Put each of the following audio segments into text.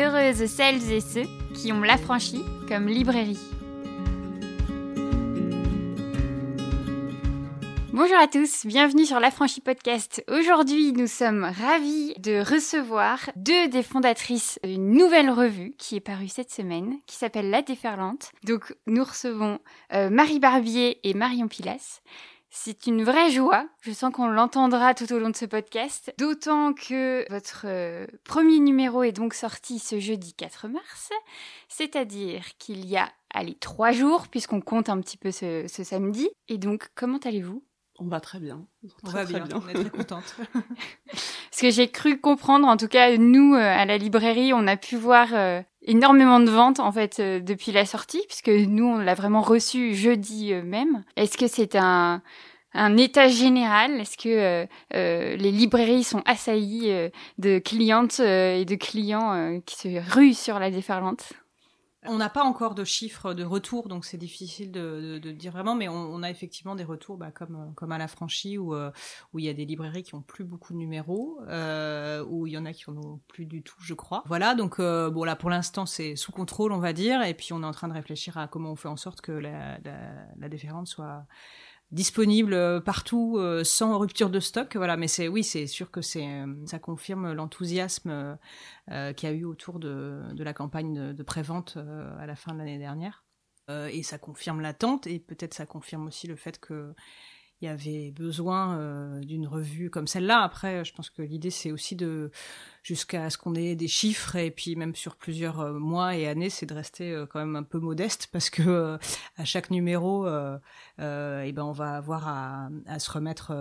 Heureuses celles et ceux qui ont l'affranchi comme librairie. Bonjour à tous, bienvenue sur l'Affranchi Podcast. Aujourd'hui, nous sommes ravis de recevoir deux des fondatrices d'une nouvelle revue qui est parue cette semaine, qui s'appelle La Déferlante. Donc, nous recevons euh, Marie Barbier et Marion Pilas. C'est une vraie joie. Je sens qu'on l'entendra tout au long de ce podcast. D'autant que votre euh, premier numéro est donc sorti ce jeudi 4 mars. C'est-à-dire qu'il y a, allez, trois jours, puisqu'on compte un petit peu ce, ce samedi. Et donc, comment allez-vous? On va très bien. On Très, va très bien, on est très contente. Parce que j'ai cru comprendre, en tout cas nous euh, à la librairie, on a pu voir euh, énormément de ventes en fait euh, depuis la sortie, puisque nous on l'a vraiment reçu jeudi euh, même. Est-ce que c'est un un état général? Est-ce que euh, euh, les librairies sont assaillies euh, de clientes euh, et de clients euh, qui se ruent sur la déferlante? On n'a pas encore de chiffres de retour, donc c'est difficile de, dire vraiment, mais on, a effectivement des retours bah, comme, à la franchie, où, euh, où il y a des librairies qui ont plus beaucoup de numéros, euh, où il y en a qui en ont plus du tout, je crois. Voilà, donc euh, bon là pour l'instant c'est sous contrôle, on va dire, et puis on est en train de réfléchir à comment on fait en sorte que la, la, la déférente soit disponible euh, partout euh, sans rupture de stock voilà mais c'est oui c'est sûr que c'est euh, ça confirme l'enthousiasme qu'il y a eu autour de, la campagne de, de prévente à la fin de l'année dernière et ça confirme l'attente et peut-être ça confirme aussi le fait que il y avait besoin d'une revue comme celle-là. Après, je pense que l'idée, c'est aussi de, jusqu'à ce qu'on ait des chiffres, et puis même sur plusieurs euh, mois et années, c'est de rester euh, quand même un peu modeste, parce que euh, à chaque numéro, eh ben, on va avoir à, se remettre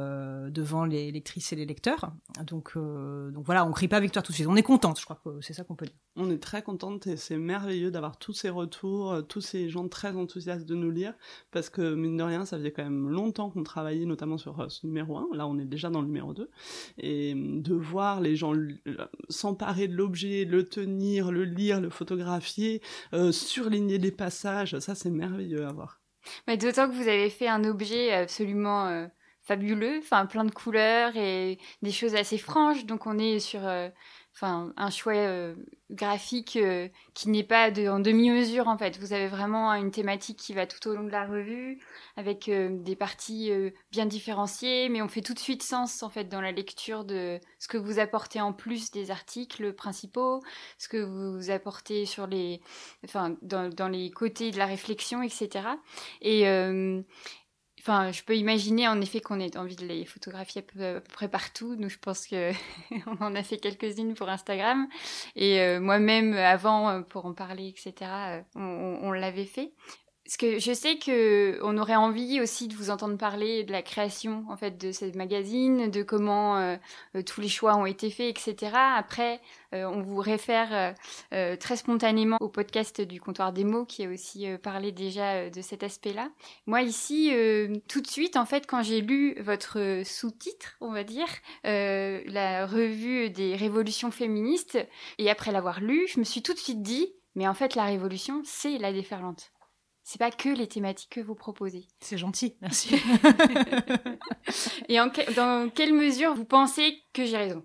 devant les lectrices et les lecteurs. Donc, donc voilà, on crie pas victoire tout de suite. On est contente, je crois que c'est ça qu'on peut dire. On est très contente et c'est merveilleux d'avoir tous ces retours, tous ces gens très enthousiastes de nous lire, parce que mine de rien, ça faisait quand même longtemps qu'on travaillait notamment sur ce numéro 1, là on est déjà dans le numéro 2, et de voir les gens s'emparer de l'objet, le tenir, le lire, le photographier, euh, surligner les passages, ça c'est merveilleux à voir. Mais D'autant que vous avez fait un objet absolument euh, fabuleux, enfin plein de couleurs et des choses assez franches. Donc on est sur euh, enfin un choix euh, graphique euh, qui n'est pas en demi-mesure en fait. Vous avez vraiment une thématique qui va tout au long de la revue avec euh, des parties bien différenciées, mais on fait tout de suite sens en fait dans la lecture de ce que vous apportez en plus des articles principaux, ce que vous apportez sur les, enfin dans, les côtés de la réflexion, etc. Et enfin, je peux imaginer en effet qu'on ait envie de les photographier à peu, près partout. Nous, je pense que on en a fait quelques-unes pour Instagram. Et euh, moi-même, avant, euh, pour en parler, etc., euh, on l'avait fait. Parce que je sais que on aurait envie aussi de vous entendre parler de la création en fait de ce magazine, de comment euh, euh, tous les choix ont été faits, etc. Après, euh, on vous réfère très spontanément au podcast du comptoir des mots qui a aussi parlé déjà de cet aspect-là. Moi ici, tout de suite, en fait, quand j'ai lu votre sous-titre, on va dire, la revue des révolutions féministes, et après l'avoir lu, je me suis tout de suite dit, mais en fait, la révolution, c'est la déferlante. C'est pas que les thématiques que vous proposez. C'est gentil, merci. Et en que- dans quelle mesure vous pensez que j'ai raison?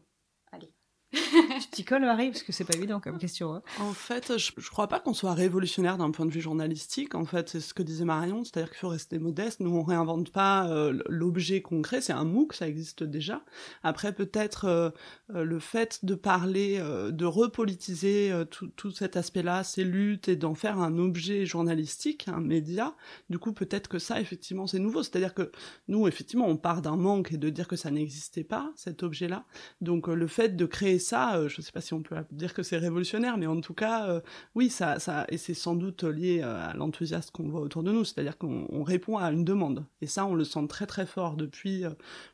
Tu t'y colles, Marie, parce que c'est pas évident comme question. hein. En fait, je, je crois pas qu'on soit révolutionnaire d'un point de vue journalistique. En fait, c'est ce que disait Marion, c'est-à-dire qu'il faut rester modeste. Nous, on réinvente pas euh, l'objet concret. C'est un MOOC, ça existe déjà. Après, peut-être euh, euh, le fait de parler, de repolitiser tout, cet aspect-là, ces luttes, et d'en faire un objet journalistique, un média. Du coup, peut-être que ça, effectivement, c'est nouveau. C'est-à-dire que nous, effectivement, on part d'un manque et de dire que ça n'existait pas, cet objet-là. Donc, le fait de créer ça, euh, je sais pas si on peut dire que c'est révolutionnaire, mais en tout cas, euh, oui, ça, ça, et c'est sans doute lié euh, à l'enthousiasme qu'on voit autour de nous, c'est-à-dire qu'on on répond à une demande. Et ça, on le sent très très fort depuis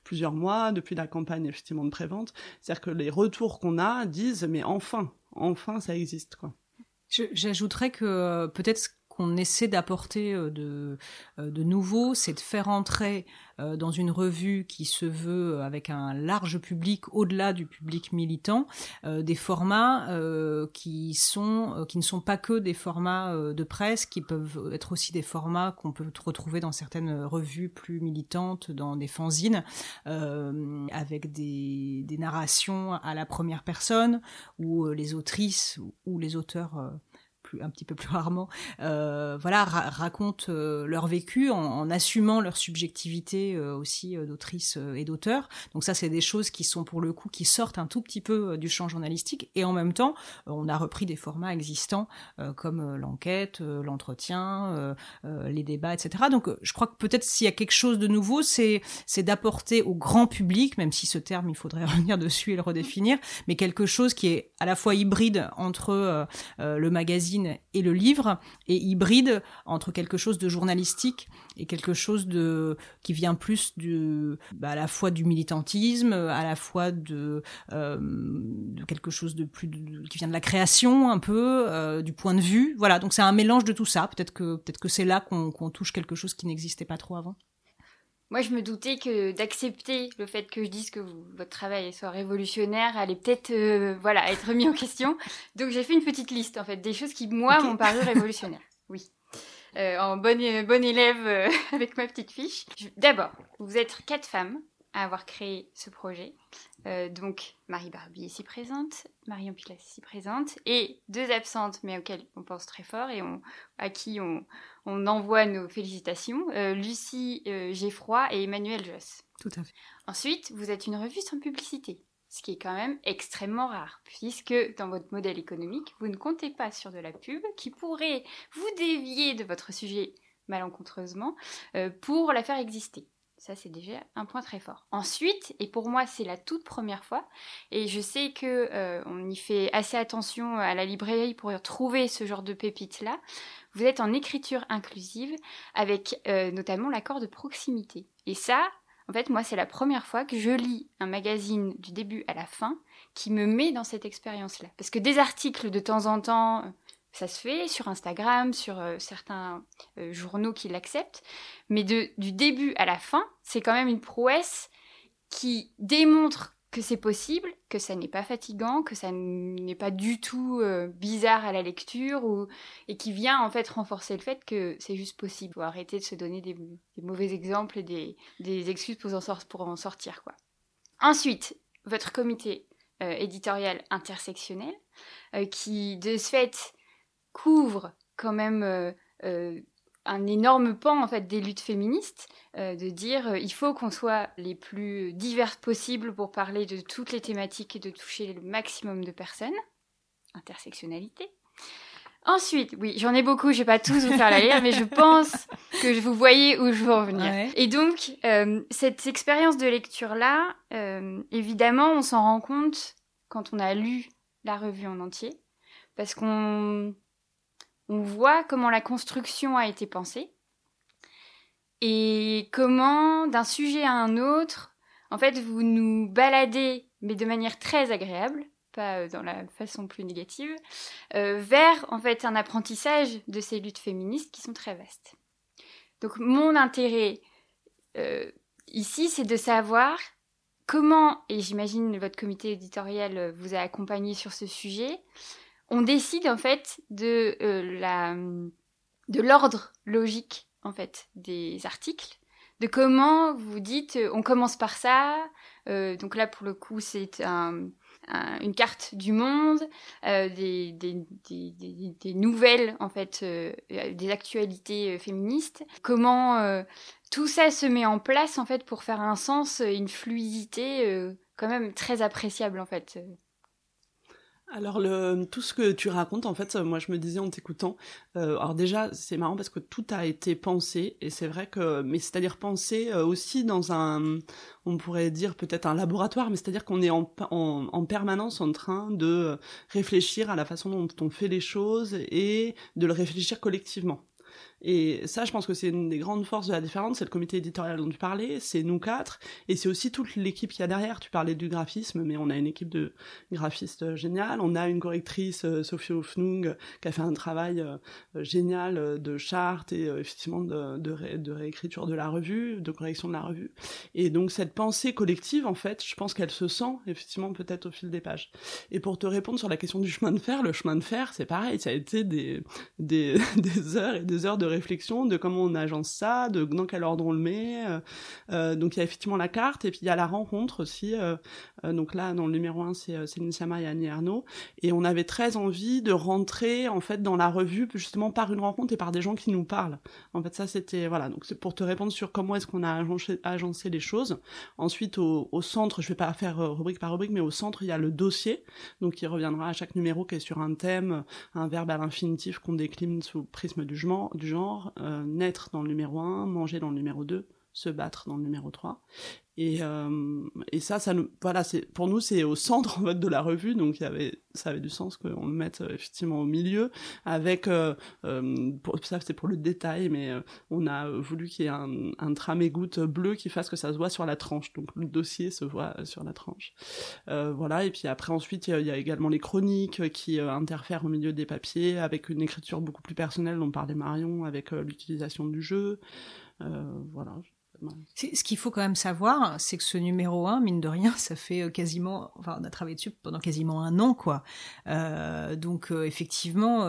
plusieurs mois, depuis la campagne effectivement de prévente. C'est-à-dire que les retours qu'on a disent, mais enfin, enfin, ça existe, quoi. J'ajouterais que peut-être qu'on essaie d'apporter de, de nouveau, c'est de faire entrer dans une revue qui se veut avec un large public, au-delà du public militant, des formats qui ne sont pas que des formats de presse, qui peuvent être aussi des formats qu'on peut retrouver dans certaines revues plus militantes, dans des fanzines, avec des, des narrations à la première personne où les autrices ou les auteurs un petit peu plus rarement, euh, voilà, racontent euh, leur vécu en, assumant leur subjectivité euh, aussi d'autrice et d'auteur. Donc ça, c'est des choses qui sont pour le coup qui sortent un tout petit peu du champ journalistique et en même temps, on a repris des formats existants comme l'enquête, l'entretien, les débats, etc. Donc je crois que peut-être s'il y a quelque chose de nouveau, c'est d'apporter au grand public, même si ce terme il faudrait revenir dessus et le redéfinir, mais quelque chose qui est à la fois hybride entre le magazine et le livre et hybride entre quelque chose de journalistique et quelque chose de qui vient plus bah, à la fois du militantisme à la fois de, euh, quelque chose de plus qui vient de la création un peu euh, du point de vue. Voilà donc c'est un mélange de tout ça. Peut-être que peut-être que c'est là qu'on touche quelque chose qui n'existait pas trop avant moi, je me doutais que d'accepter le fait que je dise que votre travail soit révolutionnaire allait peut-être euh, voilà, être mis en question. Donc, j'ai fait une petite liste, en fait, des choses qui, moi, m'ont paru révolutionnaires. Oui. Euh, en bonne, bonne élève euh, avec ma petite fiche. D'abord, vous êtes quatre femmes à avoir créé ce projet. Euh, donc Marie Barbie ici présente, Marion Pilas ici présente, et deux absentes mais auxquelles on pense très fort et on, à qui on, on envoie nos félicitations, euh, Lucie euh, Geffroy et Emmanuel Joss. Tout à fait. Ensuite, vous êtes une revue sans publicité, ce qui est quand même extrêmement rare, puisque dans votre modèle économique, vous ne comptez pas sur de la pub qui pourrait vous dévier de votre sujet malencontreusement pour la faire exister. Ça, c'est déjà un point très fort. Ensuite, et pour moi, c'est la toute première fois, et je sais que euh, y fait assez attention à la librairie pour trouver ce genre de pépites-là. Vous êtes en écriture inclusive avec euh, notamment l'accord de proximité. Et ça, en fait, moi, c'est la première fois que je lis un magazine du début à la fin qui me met dans cette expérience-là. Parce que des articles de temps en temps, ça se fait sur Instagram, sur euh, certains euh, journaux qui l'acceptent, mais du début à la fin, c'est quand même une prouesse qui démontre que c'est possible, que ça n'est pas fatigant, que ça n'est pas du tout euh, bizarre à la lecture, ou, et qui vient en fait renforcer le fait que c'est juste possible. Faut arrêter de se donner des, mauvais exemples et des, excuses pour en, pour en, sortir. quoi. Ensuite, votre comité éditorial intersectionnel, qui de ce fait couvre quand même euh, euh, un énorme pan en fait des luttes féministes, euh, de dire il faut qu'on soit les plus diverses possibles pour parler de toutes les thématiques et de toucher le maximum de personnes. Intersectionnalité. Ensuite, oui, j'en ai beaucoup, je vais pas tous vous faire la lire, mais je pense que vous voyez où je veux en venir. Et donc, cette expérience de lecture-là, évidemment, on s'en rend compte quand on a lu la revue en entier, parce qu'on on voit comment la construction a été pensée et comment d'un sujet à un autre, en fait, vous nous baladez, mais de manière très agréable, pas euh, dans la façon plus négative, euh, vers en fait un apprentissage de ces luttes féministes qui sont très vastes. Donc mon intérêt euh, ici, c'est de savoir comment, et j'imagine votre comité éditorial vous a accompagné sur ce sujet, on décide en fait de euh, de l'ordre logique en fait des articles, de comment vous dites euh, on commence par ça. Euh, donc là pour le coup c'est une carte du monde, des, des, nouvelles en fait, des actualités féministes. Comment tout ça se met en place en fait pour faire un sens, une fluidité quand même très appréciable en fait alors le, tout ce que tu racontes, en fait, moi je me disais en t'écoutant, euh, alors déjà c'est marrant parce que tout a été pensé et c'est vrai que, mais c'est-à-dire pensé euh, aussi dans un, on pourrait dire peut-être un laboratoire, mais c'est-à-dire qu'on est en, en, en, permanence en train de réfléchir à la façon dont on fait les choses et de le réfléchir collectivement. Et ça, je pense que c'est une des grandes forces de la différence, c'est le comité éditorial dont tu parlais, c'est nous quatre, et c'est aussi toute l'équipe qu'il y a derrière. Tu parlais du graphisme, mais on a une équipe de graphistes géniales. On a une correctrice, euh, Sophie Hofnung, qui a fait un travail euh, génial euh, de charte et effectivement de, réécriture de la revue, de correction de la revue. Et donc cette pensée collective, en fait, je pense qu'elle se sent effectivement peut-être au fil des pages. Et pour te répondre sur la question du chemin de fer, le chemin de fer, c'est pareil, ça a été des, des heures et des heures de réflexion de comment on agence ça, de dans quel ordre on le met. Euh, euh, donc il y a effectivement la carte et puis il y a la rencontre aussi. Euh, donc là, dans le numéro 1, c'est Céline Sama et Annie Arnaud. Et on avait très envie de rentrer en fait dans la revue justement par une rencontre et par des gens qui nous parlent. En fait, ça c'était voilà. Donc c'est pour te répondre sur comment est-ce qu'on a agencé, les choses. Ensuite, au, centre, je vais pas faire rubrique par rubrique, mais au centre, il y a le dossier. Donc il reviendra à chaque numéro qui est sur un thème, un verbe à l'infinitif qu'on décline sous prisme du genre euh, naître dans le numéro 1, manger dans le numéro 2, se battre dans le numéro 3. Et, euh, ça, nous, voilà, c'est pour nous c'est au centre en fait de la revue, donc ça avait du sens qu'on le mette euh, effectivement au milieu. Avec, euh, ça c'est pour le détail, mais on a voulu qu'il y ait un, un tramé goutte bleu qui fasse que ça se voit sur la tranche, donc le dossier se voit sur la tranche. voilà, et puis après ensuite il y, a également les chroniques qui interfèrent au milieu des papiers avec une écriture beaucoup plus personnelle dont parlait Marion, avec l'utilisation du jeu. voilà, ce qu'il faut quand même savoir, c'est que ce numéro 1, mine de rien, ça fait euh, quasiment, enfin, on a travaillé dessus pendant quasiment un an, quoi. Euh, donc, euh, effectivement,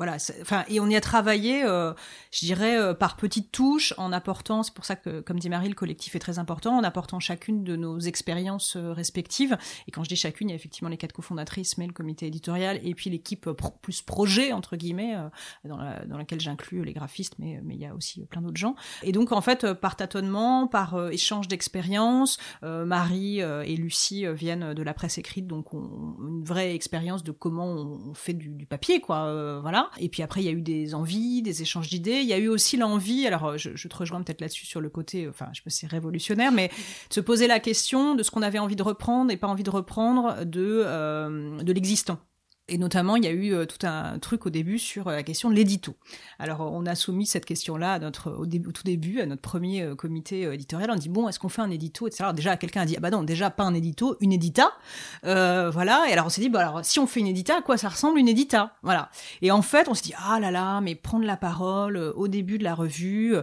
voilà, enfin, et on y a travaillé, je dirais, par petites touches, en apportant, c'est pour ça que, comme dit Marie, le collectif est très important, en apportant chacune de nos expériences respectives. Et quand je dis chacune, il y a effectivement les quatre cofondatrices, mais le comité éditorial, et puis l'équipe pro plus projet, entre guillemets, dans, la, dans laquelle j'inclus les graphistes, mais, mais il y a aussi plein d'autres gens. Et donc, en fait, euh, par tâtonnement, par euh, échange d'expériences, euh, Marie et Lucie viennent de la presse écrite, donc une vraie expérience de comment on fait du, papier, quoi. voilà. Et puis après, il y a eu des envies, des échanges d'idées. Il y a eu aussi l'envie, alors je, je, te rejoins peut-être là-dessus sur le côté, enfin, je sais pas si c'est révolutionnaire, mais de se poser la question de ce qu'on avait envie de reprendre et pas envie de reprendre de, de l'existant. Et notamment, il y a eu euh, tout un truc au début sur euh, la question de l'édito. Alors, on a soumis cette question-là au, tout début, à notre premier euh, comité éditorial. On dit bon, est-ce qu'on fait un édito, etc. Déjà, quelqu'un a dit ah bah non, déjà pas un édito, une édita. voilà. Et alors on s'est dit bah alors si on fait une édita, à quoi ça ressemble une édita? Voilà. Et en fait, on s'est dit ah là là, mais prendre la parole au début de la revue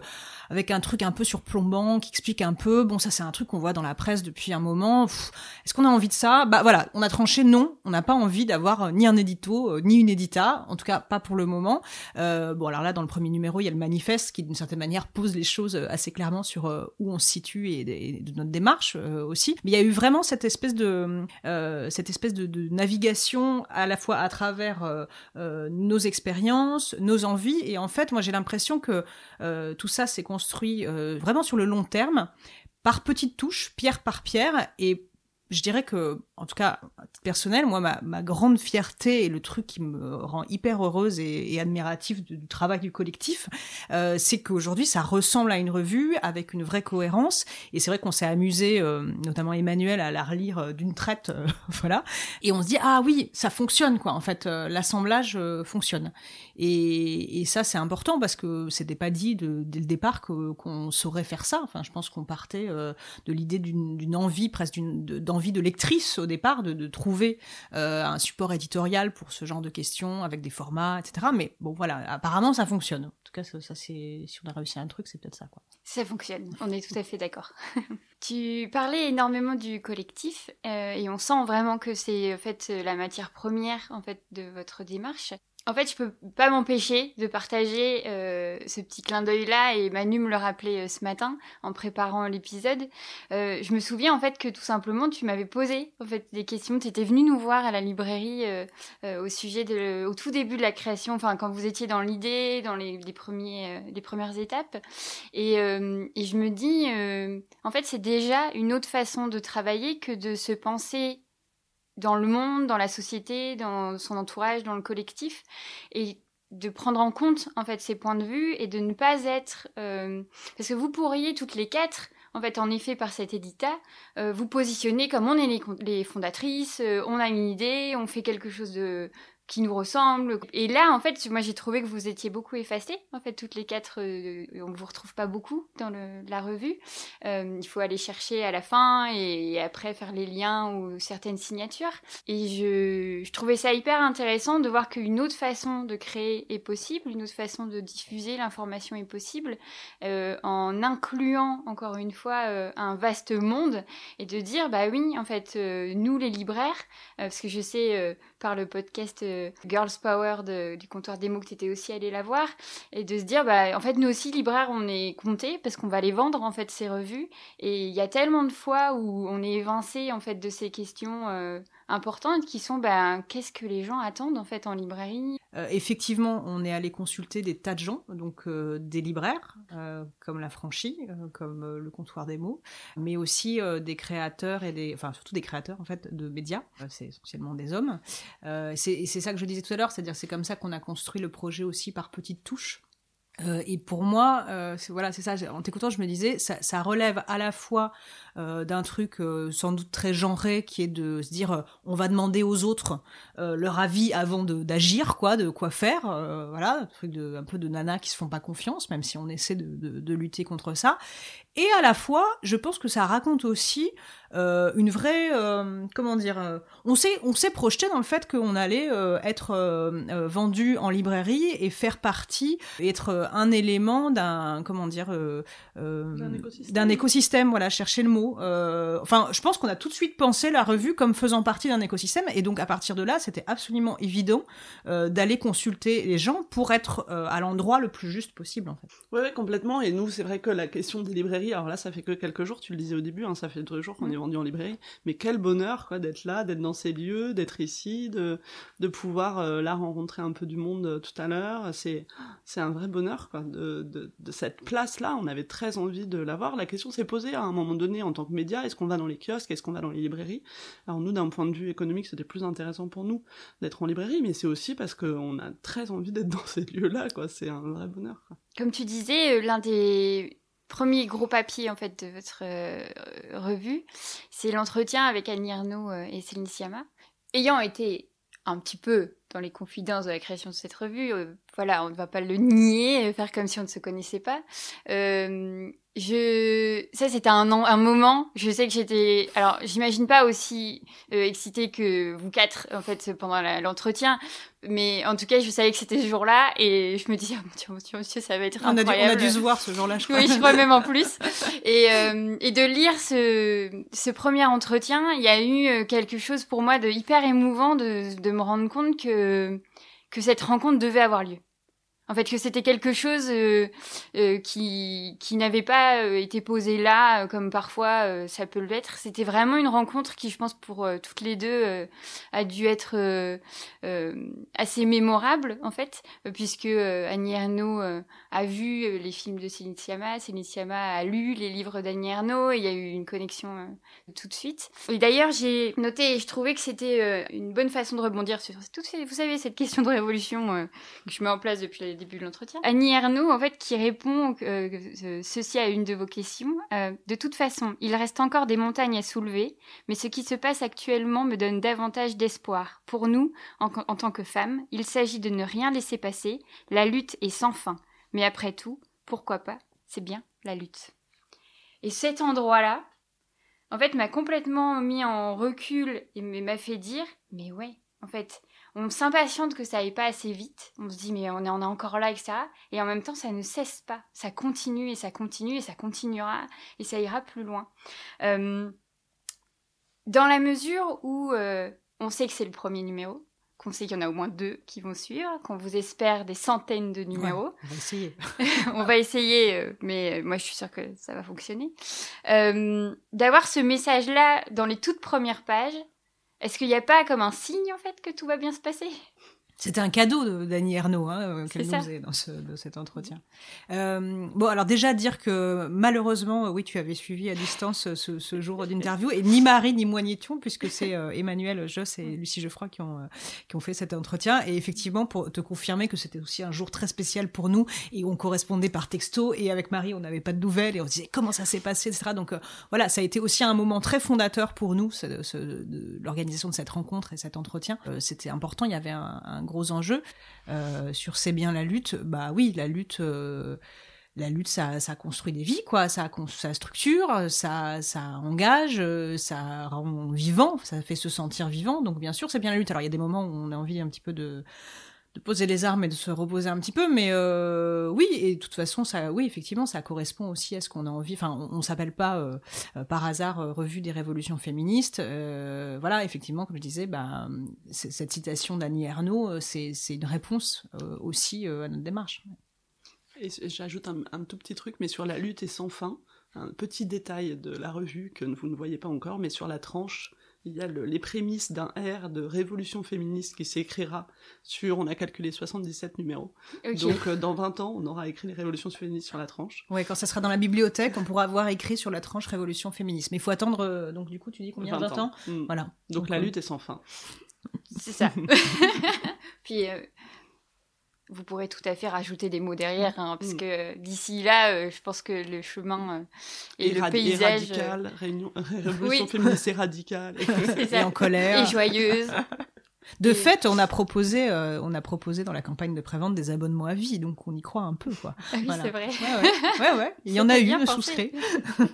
avec un truc un peu surplombant qui explique un peu. Bon, ça c'est un truc qu'on voit dans la presse depuis un moment. Est-ce qu'on a envie de ça? Bah voilà, on a tranché non. On n'a pas envie d'avoir ni un édito, euh, ni une édita, en tout cas pas pour le moment. Euh, bon alors là, dans le premier numéro, il y a le manifeste qui d'une certaine manière pose les choses euh, assez clairement sur où on se situe et, de notre démarche aussi. Mais il y a eu vraiment cette espèce de cette espèce de, navigation à la fois à travers nos expériences, nos envies, et en fait, moi j'ai l'impression que tout ça s'est construit vraiment sur le long terme par petites touches, pierre par pierre, et je dirais que, en tout cas, personnel, moi, ma, ma, grande fierté et le truc qui me rend hyper heureuse et, et admirative du, du, travail du collectif, euh, c'est qu'aujourd'hui, ça ressemble à une revue avec une vraie cohérence. Et c'est vrai qu'on s'est amusé, euh, notamment Emmanuel, à la relire euh, d'une traite, euh, voilà. Et on se dit ah oui, ça fonctionne quoi. En fait, euh, l'assemblage fonctionne. Et, ça, c'est important parce que c'était pas dit de, dès le départ qu'on saurait faire ça. Enfin, je pense qu'on partait de l'idée d'une envie presque d'une envie de lectrice au départ de, de trouver euh, un support éditorial pour ce genre de questions avec des formats, etc. Mais bon, voilà, apparemment ça fonctionne. En tout cas, si on a réussi un truc, c'est peut-être ça. Ça fonctionne. On est tout à fait d'accord. tu parlais énormément du collectif euh, et on sent vraiment que c'est en fait la matière première en fait de votre démarche. En fait, je peux pas m'empêcher de partager euh, ce petit clin d'œil-là et Manu me le rappelait euh, ce matin en préparant l'épisode. Euh, je me souviens en fait que tout simplement tu m'avais posé en fait des questions. Tu étais venu nous voir à la librairie au sujet au tout début de la création, enfin quand vous étiez dans l'idée, dans les, les premiers les premières étapes. Et, et je me dis, en fait, c'est déjà une autre façon de travailler que de se penser dans le monde, dans la société, dans son entourage, dans le collectif, et de prendre en compte en fait ces points de vue et de ne pas être euh, parce que vous pourriez toutes les quatre en fait en effet par cet édita euh, vous positionner comme on est les, fondatrices euh, on a une idée on fait quelque chose de qui nous ressemblent. Et là, en fait, moi j'ai trouvé que vous étiez beaucoup effacés. En fait, toutes les quatre, euh, on ne vous retrouve pas beaucoup dans le, la revue. Euh, il faut aller chercher à la fin et, après faire les liens ou certaines signatures. Et je, je trouvais ça hyper intéressant de voir qu'une autre façon de créer est possible, une autre façon de diffuser l'information est possible, euh, en incluant encore une fois un vaste monde et de dire bah oui, en fait, nous les libraires, parce que je sais par le podcast Girls Power du comptoir des mots que tu étais aussi allé la voir, et de se dire, bah, en fait, nous aussi, libraires, on est comptés parce qu'on va les vendre, en fait, ces revues. Et il y a tellement de fois où on est évincé, en fait, de ces questions euh, importantes qui sont, bah, qu'est-ce que les gens attendent, en fait, en librairie? Euh, Effectivement, on est allé consulter des tas de gens, donc des libraires, comme La Franchie, comme le comptoir des mots, mais aussi des créateurs et des, enfin, surtout des créateurs, en fait, de médias. c'est essentiellement des hommes. Euh, c'est ça que je disais tout à l'heure, c'est-à-dire c'est comme ça qu'on a construit le projet aussi par petites touches. Euh, et pour moi, euh, voilà, c'est ça. En t'écoutant, je me disais, ça, relève à la fois euh, d'un truc euh, sans doute très genré, qui est de se dire, on va demander aux autres leur avis avant d'agir, quoi, de quoi faire, voilà, un truc de, un peu de nana qui se font pas confiance, même si on essaie de, de lutter contre ça. Et à la fois, je pense que ça raconte aussi euh, une vraie, euh, comment dire, euh, on s'est on s'est projeté dans le fait qu'on allait être vendu en librairie et faire partie, être un élément d'un, comment dire, d'un écosystème. écosystème. Voilà, chercher le mot. enfin, je pense qu'on a tout de suite pensé la revue comme faisant partie d'un écosystème, et donc à partir de là, c'était absolument évident d'aller consulter les gens pour être à l'endroit le plus juste possible, en fait. Oui, ouais, complètement. Et nous, c'est vrai que la question des librairies, alors là, ça fait que quelques jours. Tu le disais au début, hein, ça fait deux jours qu'on est vendu en librairie. Mais quel bonheur, quoi, d'être là, d'être dans ces lieux, d'être ici, de, de pouvoir euh, là rencontrer un peu du monde euh, tout à l'heure. C'est, c'est un vrai bonheur, quoi, de, de, de cette place-là. On avait très envie de l'avoir. La question s'est posée à un moment donné en tant que média. Est-ce qu'on va dans les kiosques? Est-ce qu'on va dans les librairies? Alors nous, d'un point de vue économique, c'était plus intéressant pour nous d'être en librairie, mais c'est aussi parce qu'on a très envie d'être dans ces lieux-là, quoi. C'est un vrai bonheur, quoi. Comme tu disais, euh, l'un des premier gros papier en fait de votre euh, revue, c'est l'entretien avec Annie Ernaux euh, et Céline Sciamma. Ayant été un petit peu dans les confidences de la création de cette revue, euh, voilà, on ne va pas le nier, faire comme si on ne se connaissait pas. je, ça c'était un, un moment. Je sais que j'étais, alors j'imagine pas aussi excitée que vous quatre en fait pendant l'entretien, mais en tout cas, je savais que c'était ce jour-là et je me disais, oh, mon Dieu, monsieur, ça va être on incroyable. A dû, on a dû se voir ce jour-là, je crois. Oui, je crois même en plus. Et, euh, et de lire ce, ce premier entretien, il y a eu euh, quelque chose pour moi de hyper émouvant de, de me rendre compte que, que cette rencontre devait avoir lieu. En fait, que c'était quelque chose euh, euh, qui, qui n'avait pas euh, été posé là, comme parfois ça peut l'être. C'était vraiment une rencontre qui, je pense, pour toutes les deux, a dû être assez mémorable, en fait, puisque Annie a vu les films de Céline Sciamma, Céline Sciamma a lu les livres d'Annie et il y a eu une connexion tout de suite. Et d'ailleurs, j'ai noté, et je trouvais que c'était une bonne façon de rebondir sur toutes ces, vous savez, cette question de révolution que je mets en place depuis début de l'entretien. Annie Ernaux, en fait, qui répond euh, ceci à une de vos questions. Euh, de toute façon, il reste encore des montagnes à soulever, mais ce qui se passe actuellement me donne davantage d'espoir. Pour nous, en, en tant que femmes, il s'agit de ne rien laisser passer. La lutte est sans fin. Mais après tout, pourquoi pas C'est bien la lutte. Et cet endroit-là, en fait, m'a complètement mis en recul et m'a fait dire, mais ouais, en fait, on s'impatiente que ça aille pas assez vite. On se dit mais on est, on est encore là, etc. Et en même temps, ça ne cesse pas. Ça continue et ça continue et ça continuera et ça ira plus loin. Euh, dans la mesure où euh, on sait que c'est le premier numéro, qu'on sait qu'il y en a au moins deux qui vont suivre, qu'on vous espère des centaines de numéros. on va essayer. on va essayer, euh, mais moi je suis sûre que ça va fonctionner. D'avoir ce message-là dans les toutes premières pages, est-ce qu'il n'y a pas comme un signe en fait que tout va bien se passer? C'était un cadeau d'Annie Ernaux hein, euh, qu'elle nous faisait dans, ce, dans cet entretien. Euh, bon, alors déjà dire que malheureusement, oui, tu avais suivi à distance ce, ce jour d'interview et ni Marie ni moi n'y étions puisque c'est euh, Emmanuel Joss et Lucie Geoffroy qui ont qui ont fait cet entretien et effectivement pour te confirmer que c'était aussi un jour très spécial pour nous et on correspondait par texto et avec Marie on n'avait pas de nouvelles et on se disait comment ça s'est passé etc. Donc voilà, ça a été aussi un moment très fondateur pour nous l'organisation de cette rencontre et cet entretien. c'était important, il y avait un, un gros enjeux. Euh, sur c'est bien la lutte, bah oui, la lutte. Euh, la lutte, ça, construit des vies, quoi. Ça, structure, ça, ça engage, ça rend vivant, ça fait se sentir vivant. Donc, bien sûr, c'est bien la lutte. Alors, il y a des moments où on a envie un petit peu de, de poser les armes et de se reposer un petit peu, mais euh, oui, et de toute façon, ça, oui, effectivement, ça correspond aussi à ce qu'on a envie. Enfin, on, s'appelle pas euh, euh, par hasard revue des révolutions féministes. voilà, effectivement, comme je disais, bah, cette citation d'Annie Ernaux, c'est une réponse aussi à notre démarche. Et j'ajoute un, un, tout petit truc, mais sur la lutte est sans fin, un petit détail de la revue que vous ne voyez pas encore, mais sur la tranche il y a les prémices d'un R de révolution féministe qui s'écrira sur, on a calculé 77 numéros. Donc euh, dans 20 ans, on aura écrit les révolutions féministes sur la tranche. Ouais, quand ça sera dans la bibliothèque, on pourra avoir écrit sur la tranche révolution féministe. Mais il faut attendre, euh, donc du coup, tu dis combien 20 ans, hmm. Voilà. Donc, la euh, lutte est sans fin. C'est ça. Puis vous pourrez tout à fait rajouter des mots derrière, hein, parce mm. que d'ici là, euh, je pense que le chemin euh, et, le paysage... Et radical, réunion, révolution féministe et radicale. et en colère. Et joyeuse. De fait, on a proposé, euh, on a proposé dans la campagne de prévente des abonnements à vie, donc on y croit un peu, quoi. Ah oui, c'est vrai. Ouais, ouais. ouais, Il y en a eu, un souscrit.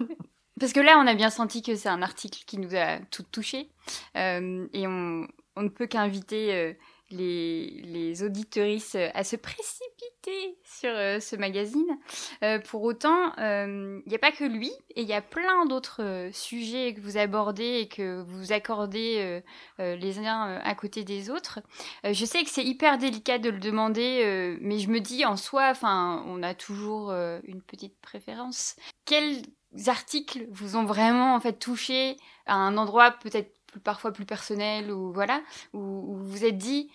Parce que là, on a bien senti que c'est un article qui nous a toutes touchées, et on, on, ne peut qu'inviter les, les auditorices à se précipiter sur euh, ce magazine. Euh, pour autant, il euh, n'y a pas que lui, et il y a plein d'autres sujets que vous abordez et que vous accordez les uns à côté des autres. je sais que c'est hyper délicat de le demander, mais je me dis en soi, on a toujours une petite préférence. Quels articles vous ont vraiment en fait touché à un endroit peut-être parfois plus personnel ou voilà où, vous vous êtes dit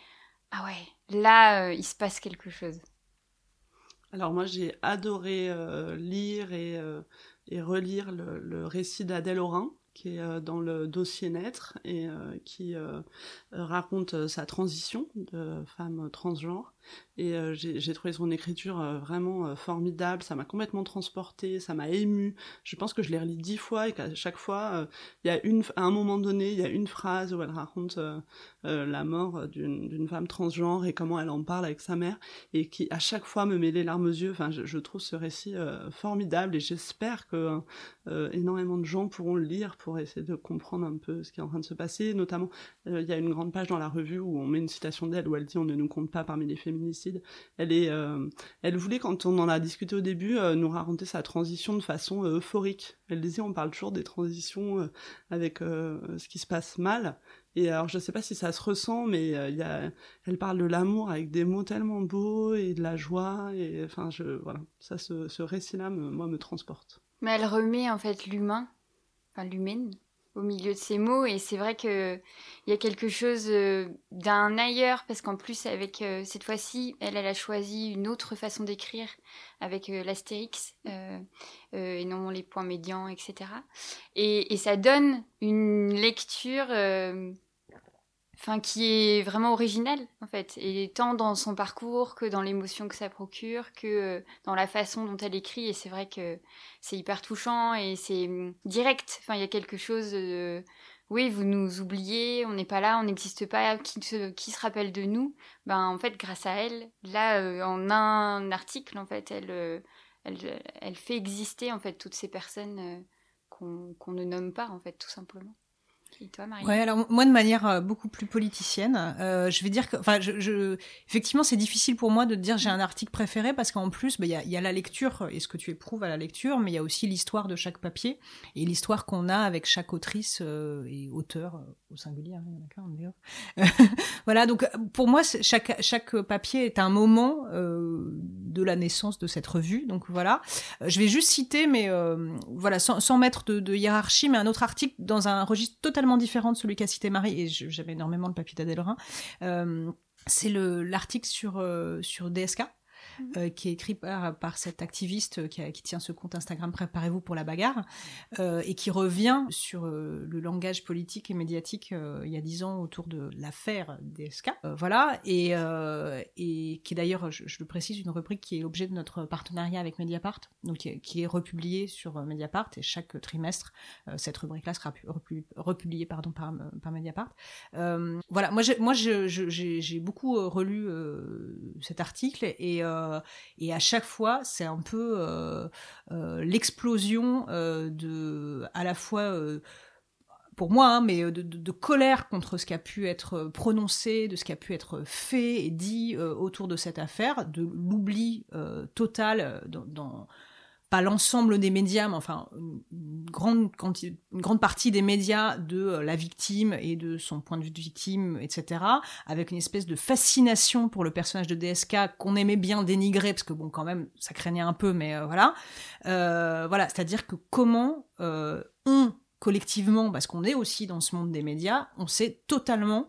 ah ouais, là, euh, il se passe quelque chose. Alors moi, j'ai adoré euh, lire et, euh, et relire le, le récit d'Adèle Aurin, qui est dans le dossier Naître et qui raconte sa transition de femme transgenre. Et euh, j'ai trouvé son écriture euh, vraiment euh, formidable, ça m'a complètement transporté, ça m'a ému. Je pense que je l'ai relu dix fois et qu'à chaque fois, il y a une, à un moment donné, il y a une phrase où elle raconte la mort d'une femme transgenre et comment elle en parle avec sa mère et qui à chaque fois me met les larmes aux yeux. Enfin, je, je trouve ce récit formidable et j'espère que énormément de gens pourront le lire pour essayer de comprendre un peu ce qui est en train de se passer. Notamment, il y a une grande page dans la revue où on met une citation d'elle où elle dit on ne nous compte pas parmi les féministes euh, elle voulait quand on en a discuté au début euh, nous raconter sa transition de façon euh, euphorique. Elle disait on parle toujours des transitions avec ce qui se passe mal. Et alors je sais pas si ça se ressent, mais elle parle de l'amour avec des mots tellement beaux et de la joie et enfin voilà ça ce, ce récit-là moi me transporte. Mais elle remet en fait l'humain, enfin l'humaine au milieu de ces mots. Et c'est vrai que il y a quelque chose euh, d'un ailleurs parce qu'en plus avec euh, cette fois-ci elle a choisi une autre façon d'écrire avec euh, l'astérix et non les points médians etc et, et ça donne une lecture enfin qui est vraiment original en fait. Et tant dans son parcours que dans l'émotion que ça procure que euh, dans la façon dont elle écrit. Et c'est vrai que c'est hyper touchant et c'est hum, direct. Enfin il y a quelque chose de oui vous nous oubliez on n'est pas là on n'existe pas qui se, qui se rappelle de nous? Ben en fait grâce à elle là euh, en un article en fait elle, euh, elle elle fait exister en fait toutes ces personnes qu'on ne nomme pas en fait tout simplement Ouais, alors moi de manière euh, beaucoup plus politicienne, euh, je vais dire que, enfin, je, effectivement, c'est difficile pour moi de dire j'ai un article préféré parce qu'en plus, bah, il y, a, la lecture et ce que tu éprouves à la lecture, mais il y a aussi l'histoire de chaque papier et l'histoire qu'on a avec chaque autrice euh, et auteur au singulier. Hein, voilà, donc pour moi, chaque chaque papier est un moment de la naissance de cette revue. Donc voilà, je vais juste citer, mais voilà, sans, sans mettre de, de hiérarchie, mais un autre article dans un registre totalement différent de celui qu'a cité Marie, et j'aime énormément le papier d'Adèle euh, c'est l'article sur, sur DSK. Euh, qui est écrit par, par cet activiste qui, qui, tient ce compte Instagram Préparez-vous pour la bagarre, euh, et qui revient sur euh, le langage politique et médiatique il y a dix ans autour de l'affaire DSK. voilà, et, qui est d'ailleurs, je, le précise, une rubrique qui est l'objet de notre partenariat avec Mediapart, donc qui, est republiée sur Mediapart, et chaque trimestre, cette rubrique-là sera republiée pardon, par, par Mediapart. voilà, moi j'ai beaucoup relu cet article et euh, et à chaque fois, c'est un peu euh, euh, l'explosion de, à la fois pour moi, hein, mais de, colère contre ce qui a pu être prononcé, de ce qui a pu être fait et dit autour de cette affaire, de l'oubli total dans, pas l'ensemble des médias, mais enfin une grande, partie des médias de euh, la victime et de son point de vue de victime, etc., avec une espèce de fascination pour le personnage de DSK qu'on aimait bien dénigrer, parce que bon, quand même, ça craignait un peu, mais euh, voilà. Euh, voilà, c'est-à-dire que comment on, collectivement, parce qu'on est aussi dans ce monde des médias, on s'est totalement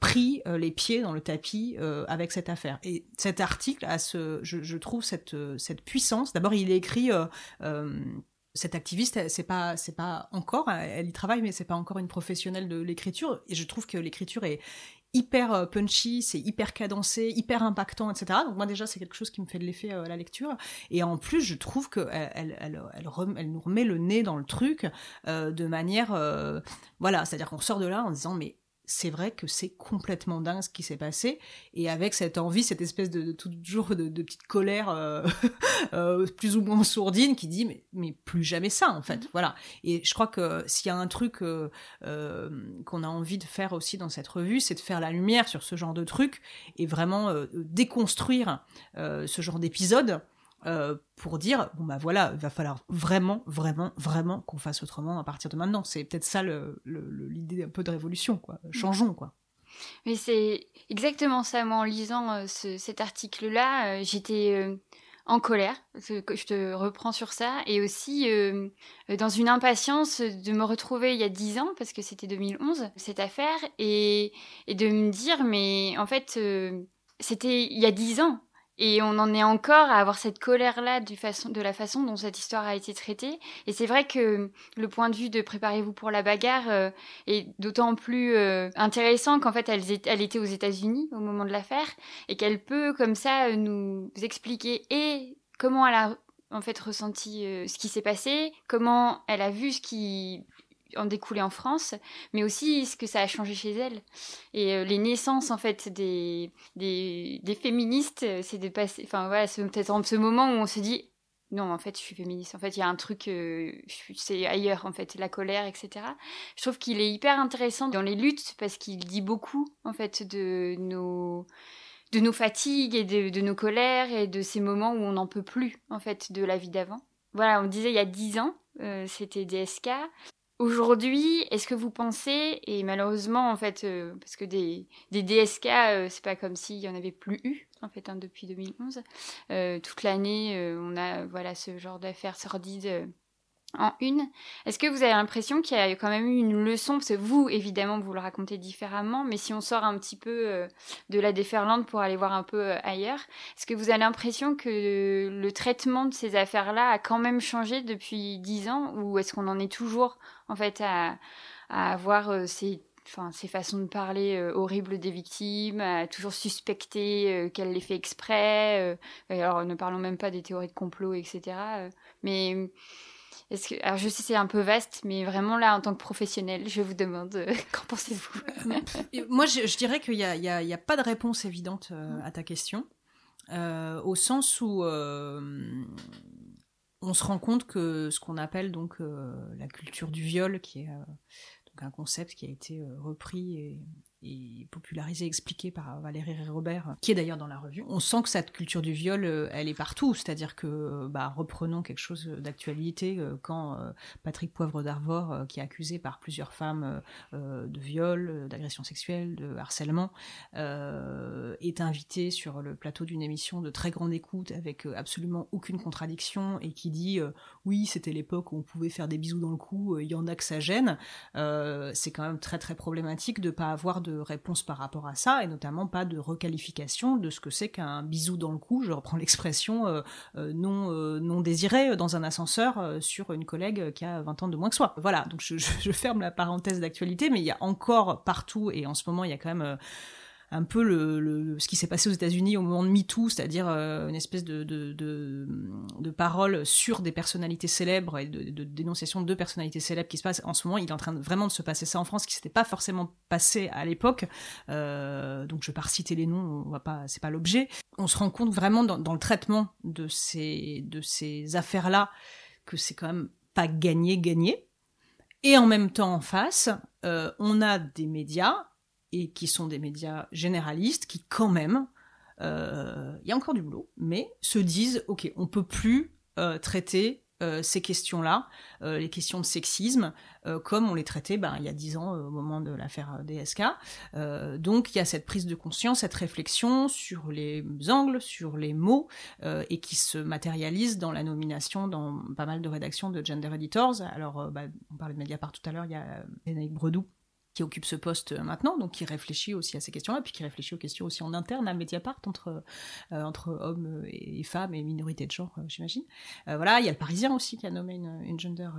pris euh, les pieds dans le tapis euh, avec cette affaire. Et cet article a ce, je, trouve cette, cette puissance. D'abord, il écrit cette activiste, c'est pas, c'est pas encore, elle y travaille, mais c'est pas encore une professionnelle de l'écriture. Et je trouve que l'écriture est hyper punchy, c'est hyper cadencé, hyper impactant, etc. Donc moi déjà, c'est quelque chose qui me fait de l'effet la lecture. Et en plus, je trouve que elle, elle, elle, nous remet le nez dans le truc de manière, voilà, c'est-à-dire qu'on sort de là en disant mais c'est vrai que c'est complètement dingue ce qui s'est passé. Et avec cette envie cette espèce de, toujours de, petite colère euh, euh, plus ou moins sourdine qui dit mais, mais plus jamais ça en fait. Mm-hmm. voilà. Et je crois que s'il y a un truc euh, qu'on a envie de faire aussi dans cette revue c'est de faire la lumière sur ce genre de truc et vraiment déconstruire ce genre d'épisode euh, pour dire bon bah voilà, il va falloir vraiment, vraiment, vraiment qu'on fasse autrement à partir de maintenant. C'est peut-être ça l'idée un peu de révolution, quoi. Mm. Changeons, quoi. Mais c'est exactement ça. Moi, en lisant euh, cet article-là, euh, j'étais en colère. Je te reprends sur ça. Et aussi dans une impatience de me retrouver il y a dix ans, parce que c'était 2011, cette affaire, et, et, de me dire, mais en fait, c'était il y a dix ans. Et on en est encore à avoir cette colère-là de la façon dont cette histoire a été traitée. Et c'est vrai que le point de vue de Préparez-vous pour la bagarre euh, est d'autant plus euh, intéressant qu'en fait, elle, était aux États-Unis au moment de l'affaire et qu'elle peut comme ça nous expliquer et comment elle a en fait ressenti euh, ce qui s'est passé, comment elle a vu ce qui en découler en France, mais aussi ce que ça a changé chez elle. Et euh, les naissances, en fait, des, des, féministes, euh, c'est de passer, enfin voilà, c'est peut-être ce moment où on se dit, non, en fait, je suis féministe. En fait, il y a un truc, euh, c'est ailleurs, en fait, la colère, etc. Je trouve qu'il est hyper intéressant dans les luttes parce qu'il dit beaucoup, en fait, de nos de nos fatigues et de, de nos colères et de ces moments où on n'en peut plus, en fait, de la vie d'avant. Voilà, on disait il y a dix ans, c'était DSK. Aujourd'hui, est-ce que vous pensez, et malheureusement en fait, euh, parce que des, DSK, euh, c'est pas comme s'il y en avait plus eu en fait hein, depuis 2011. Euh, toute l'année, on a voilà ce genre d'affaires sordides en une. Est-ce que vous avez l'impression qu'il y a quand même eu une leçon? Parce que vous, évidemment, vous le racontez différemment, mais si on sort un petit peu euh, de la déferlante pour aller voir un peu euh, ailleurs, est-ce que vous avez l'impression que le traitement de ces affaires-là a quand même changé depuis dix ans? Ou est-ce qu'on en est toujours, en fait, à, avoir euh, ces enfin, ces façons de parler horribles des victimes, à toujours suspecter qu'elle les fait exprès. alors, ne parlons même pas des théories de complot, etc. mais est-ce que, alors je sais c'est un peu vaste, mais vraiment là en tant que professionnel, je vous demande euh, qu'en pensez-vous? Moi, je, dirais qu'il n'y a, pas de réponse évidente euh, à ta question, euh, au sens où on se rend compte que ce qu'on appelle donc la culture du viol, qui est donc un concept qui a été repris et et popularisé, expliqué par Valérie Robert, qui est d'ailleurs dans la revue. On sent que cette culture du viol, euh, elle est partout, c'est-à-dire que, bah, reprenons quelque chose d'actualité, euh, quand euh, Patrick Poivre d'Arvor, qui est accusé par plusieurs femmes de viol, d'agression sexuelle, de harcèlement, est invité sur le plateau d'une émission de très grande écoute avec absolument aucune contradiction et qui dit oui, c'était l'époque où on pouvait faire des bisous dans le cou, il y en a que ça gêne, c'est quand même très très problématique de pas avoir de réponse par rapport à ça, et notamment pas de requalification de ce que c'est qu'un bisou dans le cou, je reprends l'expression euh, euh, non, non désirée dans un ascenseur sur une collègue qui a 20 ans de moins que soi. Voilà, donc je ferme la parenthèse d'actualité, mais il y a encore partout, et en ce moment il y a quand même un peu le, ce qui s'est passé aux États-Unis au moment de MeToo, c'est-à-dire euh, une espèce de, de, de, parole sur des personnalités célèbres et de, dénonciation de personnalités célèbres qui se passe en ce moment. Il est en train vraiment de se passer ça en France, qui s'était pas forcément passé à l'époque. Euh, donc je vais pas reciter les noms, on va pas, c'est pas l'objet. On se rend compte vraiment dans, dans le traitement de ces, de ces affaires-là que c'est quand même pas gagné gagné. Et en même temps, en face, euh, on a des médias et qui sont des médias généralistes qui quand même, euh, il y a encore du boulot, mais se disent, ok, on peut plus euh, traiter euh, ces questions-là, les questions de sexisme, comme on les traitait ben, il y a dix ans au moment de l'affaire DSK. donc il y a cette prise de conscience, cette réflexion sur les angles, sur les mots, et qui se matérialise dans la nomination dans pas mal de rédactions de Gender Editors. Alors, ben, on parlait de Mediapart tout à l'heure, il y a Lénaïque Bredou qui occupe ce poste euh, maintenant, donc qui réfléchit aussi à ces questions-là, puis qui réfléchit aux questions aussi en interne à Mediapart entre, euh, entre hommes et femmes et minorités de genre, euh, j'imagine. voilà, il y a le Parisien aussi qui a nommé une, une gender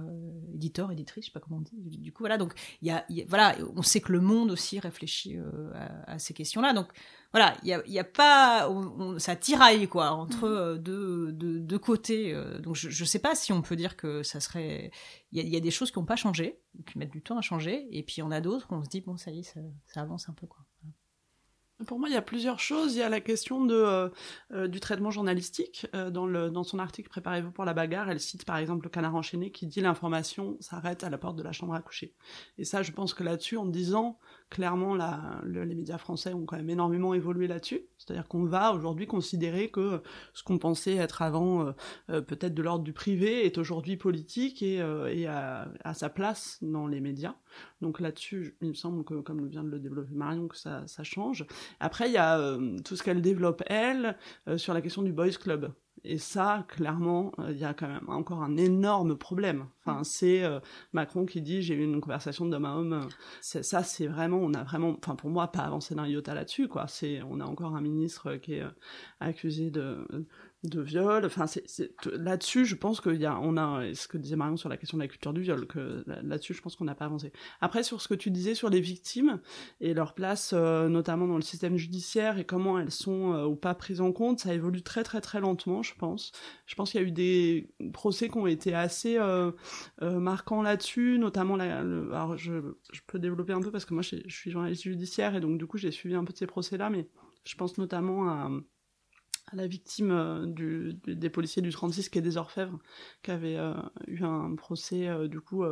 éditeur, éditrice, je sais pas comment on dit. Du coup, voilà, donc il y a, voilà, on sait que le monde aussi réfléchit à, à, ces questions-là, donc voilà, il y a, y a, pas, ça tiraille quoi entre mm. euh, deux, deux, deux, côtés. Euh, donc je, je sais pas si on peut dire que ça serait, il y a, y a, des choses qui n'ont pas changé, qui mettent du temps à changer, et puis il y en a d'autres où on se dit bon ça y est, ça, ça avance un peu quoi. Pour moi, il y a plusieurs choses. Il y a la question de, euh, euh, du traitement journalistique. Euh, dans, le, dans son article Préparez-vous pour la bagarre, elle cite par exemple le canard enchaîné qui dit l'information s'arrête à la porte de la chambre à coucher. Et ça, je pense que là-dessus, en disant clairement, la, les médias français ont quand même énormément évolué là-dessus. C'est-à-dire qu'on va aujourd'hui considérer que ce qu'on pensait être avant peut-être de l'ordre du privé est aujourd'hui politique et, et a, a, sa place dans les médias. Donc là-dessus, il me semble que, comme vient de le développer Marion, que ça, ça change. Après, il y a euh, tout ce qu'elle développe, elle, euh, sur la question du Boys Club. Et ça, clairement, euh, il y a quand même encore un énorme problème. Enfin, mm. c'est Macron qui dit j'ai eu une conversation d'homme à homme. Ça, c'est vraiment, on a vraiment, enfin pour moi, pas avancé d'un iota là-dessus, quoi. C'est, on a encore un ministre qui est accusé de de viol. Enfin, là-dessus, je pense qu'il y a, on a, ce que disait Marion sur la question de la culture du viol, que là-dessus, je pense qu'on n'a pas avancé. Après, sur ce que tu disais sur les victimes et leur place, euh, notamment dans le système judiciaire et comment elles sont euh, ou pas prises en compte, ça évolue très très très lentement, je pense. Je pense qu'il y a eu des procès qui ont été assez euh, marquants là-dessus, notamment la, alors je, je, peux développer un peu parce que moi, je, je suis journaliste judiciaire et donc du coup, j'ai suivi un peu de ces procès-là, mais je pense notamment à la victime euh, des policiers du 36 qui est des Orfèvres, qui avait euh, eu un procès euh, du coup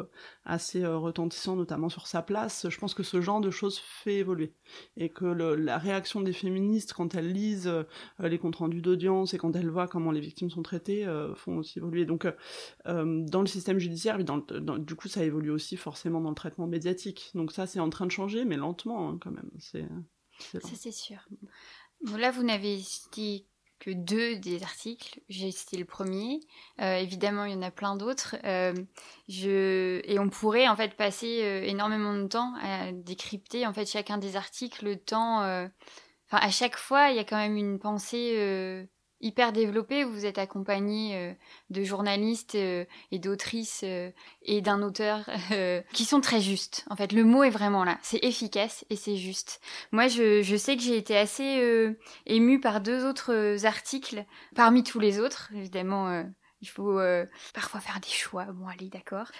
assez retentissant, notamment sur sa place. Je pense que ce genre de choses fait évoluer et que la réaction des féministes quand elles lisent les comptes rendus d'audience et quand elles voient comment les victimes sont traitées font aussi évoluer. Donc dans le système judiciaire, du coup, ça évolue aussi forcément dans le traitement médiatique. Donc ça, c'est en train de changer, mais lentement hein, quand même. C'est ça, c'est sûr. Là, vous n'avez dit que deux des articles. J'ai cité le premier. Euh, évidemment, il y en a plein d'autres. Euh. Et on pourrait en fait passer euh, énormément de temps à décrypter en fait chacun des articles. Le temps, enfin à chaque fois, il y a quand même une pensée hyper développé. Vous êtes accompagné euh, de journalistes euh, et d'autrices euh, et d'un auteur qui sont très justes. En fait, le mot est vraiment là. C'est efficace et c'est juste. Moi, je, je sais que j'ai été assez émue par deux autres articles parmi tous les autres. Évidemment. Il faut parfois faire des choix. Bon, allez, d'accord.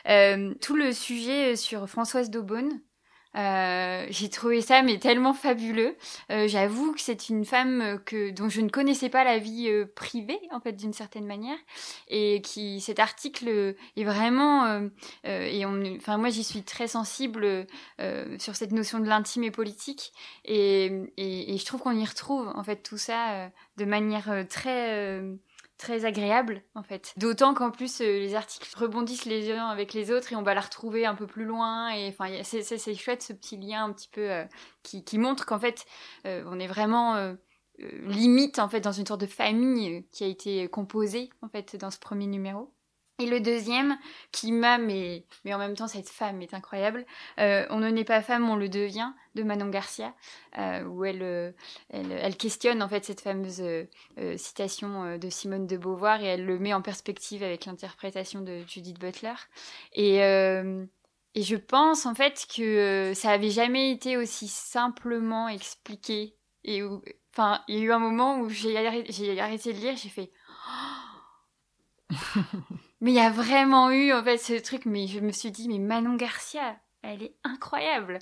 tout le sujet sur Françoise Daubonne, euh, j'ai trouvé ça mais tellement fabuleux. Euh, J'avoue que c'est une femme que dont je ne connaissais pas la vie euh, privée en fait d'une certaine manière et qui cet article est vraiment euh, et on enfin moi j'y suis très sensible sur cette notion de l'intime et politique et, et, et, je trouve qu'on y retrouve en fait tout ça de manière très très agréable en fait. D'autant qu'en plus euh, les articles rebondissent les uns avec les autres et on va la retrouver un peu plus loin et enfin c'est chouette ce petit lien un petit peu euh, qui, qui, montre qu'en fait euh, on est vraiment limite en fait dans une sorte de famille qui a été composée en fait dans ce premier numéro. Et le deuxième, qui m'a, mais, mais en même temps, cette femme est incroyable. Euh, on ne naît pas femme, on le devient, de Manon Garcia, euh, où elle, euh, elle, elle, questionne en fait cette fameuse citation de Simone de Beauvoir et elle le met en perspective avec l'interprétation de Judith Butler. Et, et je pense en fait que ça avait jamais été aussi simplement expliqué. Et enfin, il y a eu un moment où j'ai arrêté, arrêté de lire, j'ai fait. Mais il y a vraiment eu en fait ce truc, mais je me suis dit, mais Manon Garcia, elle est incroyable.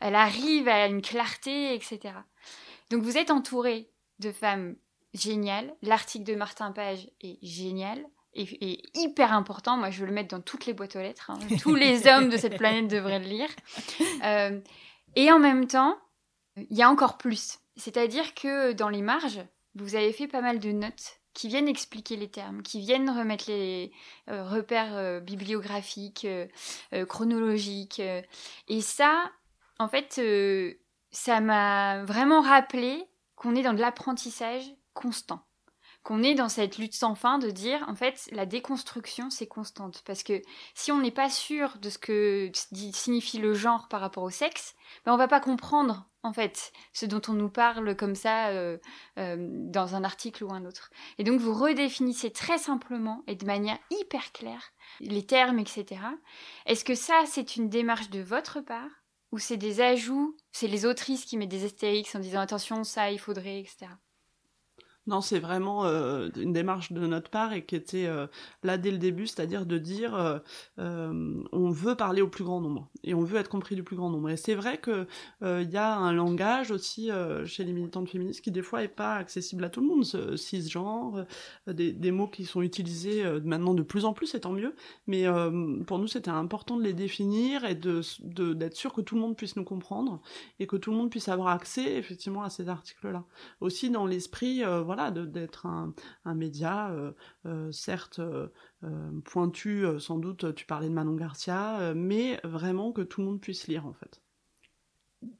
Elle arrive à une clarté, etc. Donc vous êtes entouré de femmes géniales. L'article de Martin Page est génial et, hyper important. Moi, je veux le mettre dans toutes les boîtes aux lettres. Hein. Tous les hommes de cette planète devraient le lire. Euh, et en même temps, il y a encore plus. C'est-à-dire que dans les marges, vous avez fait pas mal de notes qui viennent expliquer les termes, qui viennent remettre les euh, repères euh, bibliographiques, euh, chronologiques. et ça, en fait, ça m'a vraiment rappelé qu'on est dans de l'apprentissage constant qu'on est dans cette lutte sans fin de dire en fait la déconstruction c'est constante. Parce que si on n'est pas sûr de ce que signifie le genre par rapport au sexe ben on va pas comprendre en fait ce dont on nous parle comme ça euh, euh, dans un article ou un autre. Et donc vous redéfinissez très simplement et de manière hyper claire les termes etc est-ce que ça c'est une démarche de votre part ou c'est des ajouts c'est les autrices qui mettent des astérix en disant attention ça il faudrait etc non, c'est vraiment euh, une démarche de notre part et qui était euh, là dès le début, c'est-à-dire de dire euh, on veut parler au plus grand nombre et on veut être compris du plus grand nombre. Et c'est vrai que il y a un langage aussi chez les militantes féministes qui des fois est pas accessible à tout le monde, ce cisgenre, des, mots qui sont utilisés maintenant de plus en plus, c'est tant mieux. Mais pour nous, c'était important de les définir et de d'être sûr que tout le monde puisse nous comprendre et que tout le monde puisse avoir accès effectivement à ces articles-là. Aussi dans l'esprit, voilà d'être un, média, euh, euh, certes euh, pointu, sans doute, tu parlais de Manon Garcia, mais vraiment que tout le monde puisse lire en fait.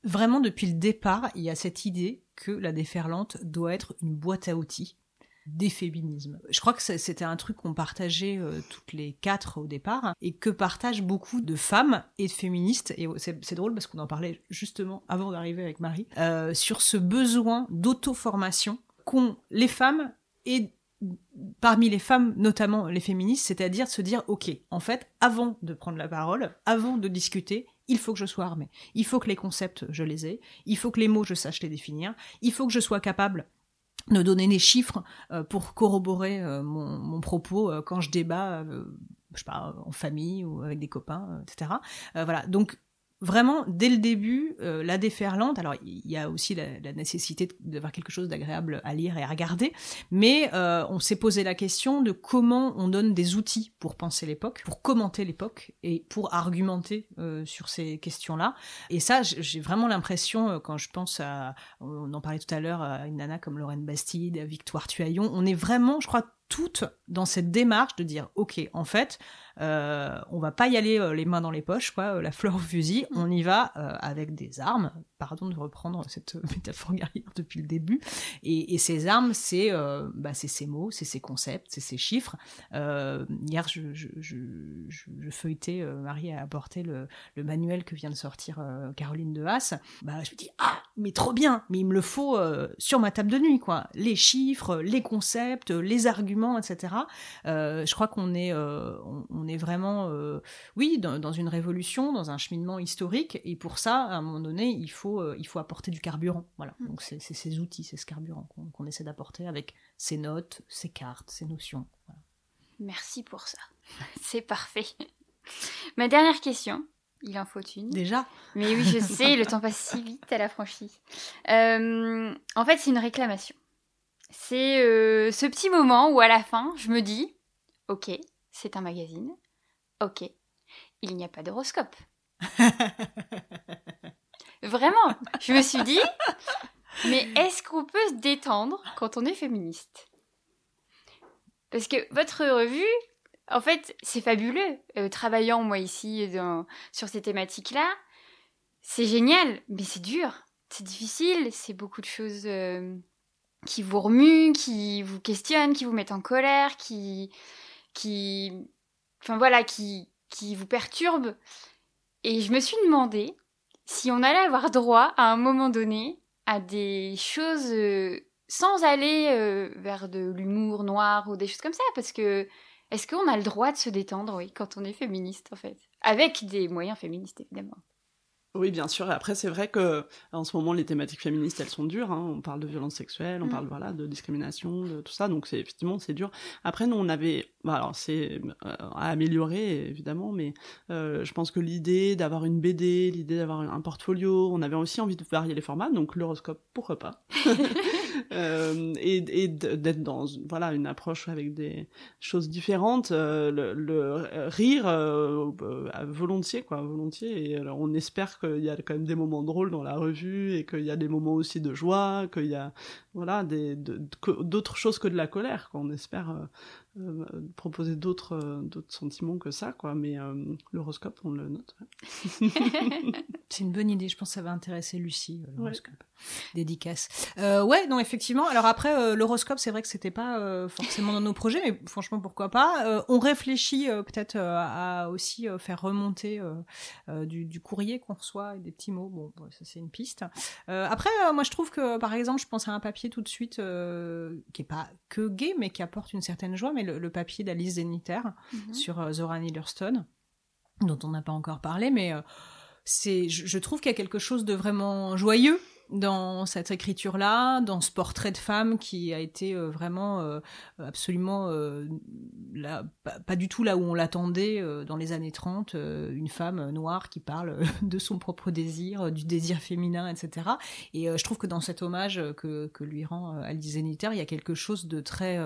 Vraiment, depuis le départ, il y a cette idée que la déferlante doit être une boîte à outils des féminismes. Je crois que c'était un truc qu'on partageait toutes les quatre au départ et que partagent beaucoup de femmes et de féministes. Et c'est drôle parce qu'on en parlait justement avant d'arriver avec Marie sur ce besoin d'auto-formation qu'ont les femmes et parmi les femmes, notamment les féministes, c'est-à-dire se dire, ok, en fait, avant de prendre la parole, avant de discuter, il faut que je sois armée. Il faut que les concepts, je les ai. Il faut que les mots, je sache les définir. Il faut que je sois capable de donner des chiffres euh, pour corroborer euh, mon, propos euh, quand je débat, je sais pas, en famille ou avec des copains, etc. voilà. Donc, vraiment, dès le début, euh, la déferlante, alors il y a aussi la, nécessité d'avoir quelque chose d'agréable à lire et à regarder, mais euh, on s'est posé la question de comment on donne des outils pour penser l'époque, pour commenter l'époque et pour argumenter euh, sur ces questions-là. Et ça, j'ai vraiment l'impression, quand je pense à, on en parlait tout à l'heure, à une nana comme Lorraine Bastide, à Victoire Tuaillon, on est vraiment, je crois, toutes dans cette démarche de dire, ok, en fait, euh, on va pas y aller euh, les mains dans les poches, quoi, euh, la fleur au fusil. On y va avec des armes. Pardon de reprendre cette métaphore guerrière depuis le début. Et, ces armes, c'est bah, ces mots, c'est ces concepts, c'est ces chiffres. hier, je, je, feuilletais, Marie a apporté le, manuel que vient de sortir Caroline de Haas. Bah, je me dis ah, mais trop bien, mais il me le faut sur ma table de nuit, quoi. Les chiffres, les concepts, les arguments, etc. je crois qu'on est, on est vraiment, euh, oui, dans, une révolution, dans un cheminement historique, et pour ça, à un moment donné, il faut, euh, il faut apporter du carburant. Voilà. Mm. Donc c'est ces outils, c'est ce carburant qu'on essaie d'apporter avec ces notes, ces cartes, ces notions. Merci pour ça. c'est parfait. Ma dernière question, il en faut une. Déjà? Mais oui, je sais, le temps passe si vite à la franchise. Euh, en fait, c'est une réclamation. C'est ce petit moment où à la fin, je me dis, ok, c'est un magazine. Ok, il n'y a pas d'horoscope. Vraiment, je me suis dit, mais est-ce qu'on peut se détendre quand on est féministe? Parce que votre revue, en fait, c'est fabuleux. Euh, travaillant moi ici sur ces thématiques-là, c'est génial, mais c'est dur, c'est difficile, c'est beaucoup de choses euh, qui vous remuent, qui vous questionnent, qui vous mettent en colère, qui qui enfin voilà, qui, qui vous perturbent. Et je me suis demandé si on allait avoir droit à un moment donné à des choses euh, sans aller euh, vers de l'humour noir ou des choses comme ça, parce que est-ce qu'on a le droit de se détendre, oui, quand on est féministe en fait, avec des moyens féministes évidemment. Oui, bien sûr. Et après, c'est vrai que en ce moment, les thématiques féministes, elles sont dures. Hein. On parle de violence sexuelle, on mm. parle voilà de discrimination, de tout ça. Donc, c'est effectivement, c'est dur. Après, nous, on avait, bah, alors c'est euh, à améliorer évidemment, mais euh, je pense que l'idée d'avoir une BD, l'idée d'avoir un portfolio, on avait aussi envie de varier les formats. Donc, l'horoscope, pourquoi pas? euh, Et, d'être dans voilà une approche avec des choses différentes. Euh, le, rire volontiers, quoi, volontiers. Et on espère qu'il y a quand même des moments drôles dans la revue et qu'il y a des moments aussi de joie, qu'il y a voilà d'autres choses que de la colère. qu'on On espère euh, euh, proposer d'autres euh, sentiments que ça quoi mais euh, l'horoscope on le note c'est une bonne idée. Je pense que ça va intéresser Lucie l'horoscope. Dédicace. Ouais non effectivement. Alors après l'horoscope c'est vrai que c'était pas forcément dans nos projets mais franchement pourquoi pas. On réfléchit peut-être à aussi faire remonter du, du, courrier qu'on reçoit et des petits mots. Bon ça c'est une piste. Après moi je trouve que par exemple je pense à un papier tout de suite qui est pas que gay mais qui apporte une certaine joie mais le, papier d'Alice Zeniter mhm. sur euh, Zora Neale dont on n'a pas encore parlé, mais euh, c'est, je, trouve qu'il y a quelque chose de vraiment joyeux dans cette écriture-là, dans ce portrait de femme qui a été euh, vraiment euh, absolument euh, là, pas, du tout là où on l'attendait dans les années 30, une femme noire qui parle de son propre désir, du désir féminin, etc. Et je trouve que dans cet hommage que, que lui rend Alice Zeniter, il y a quelque chose de très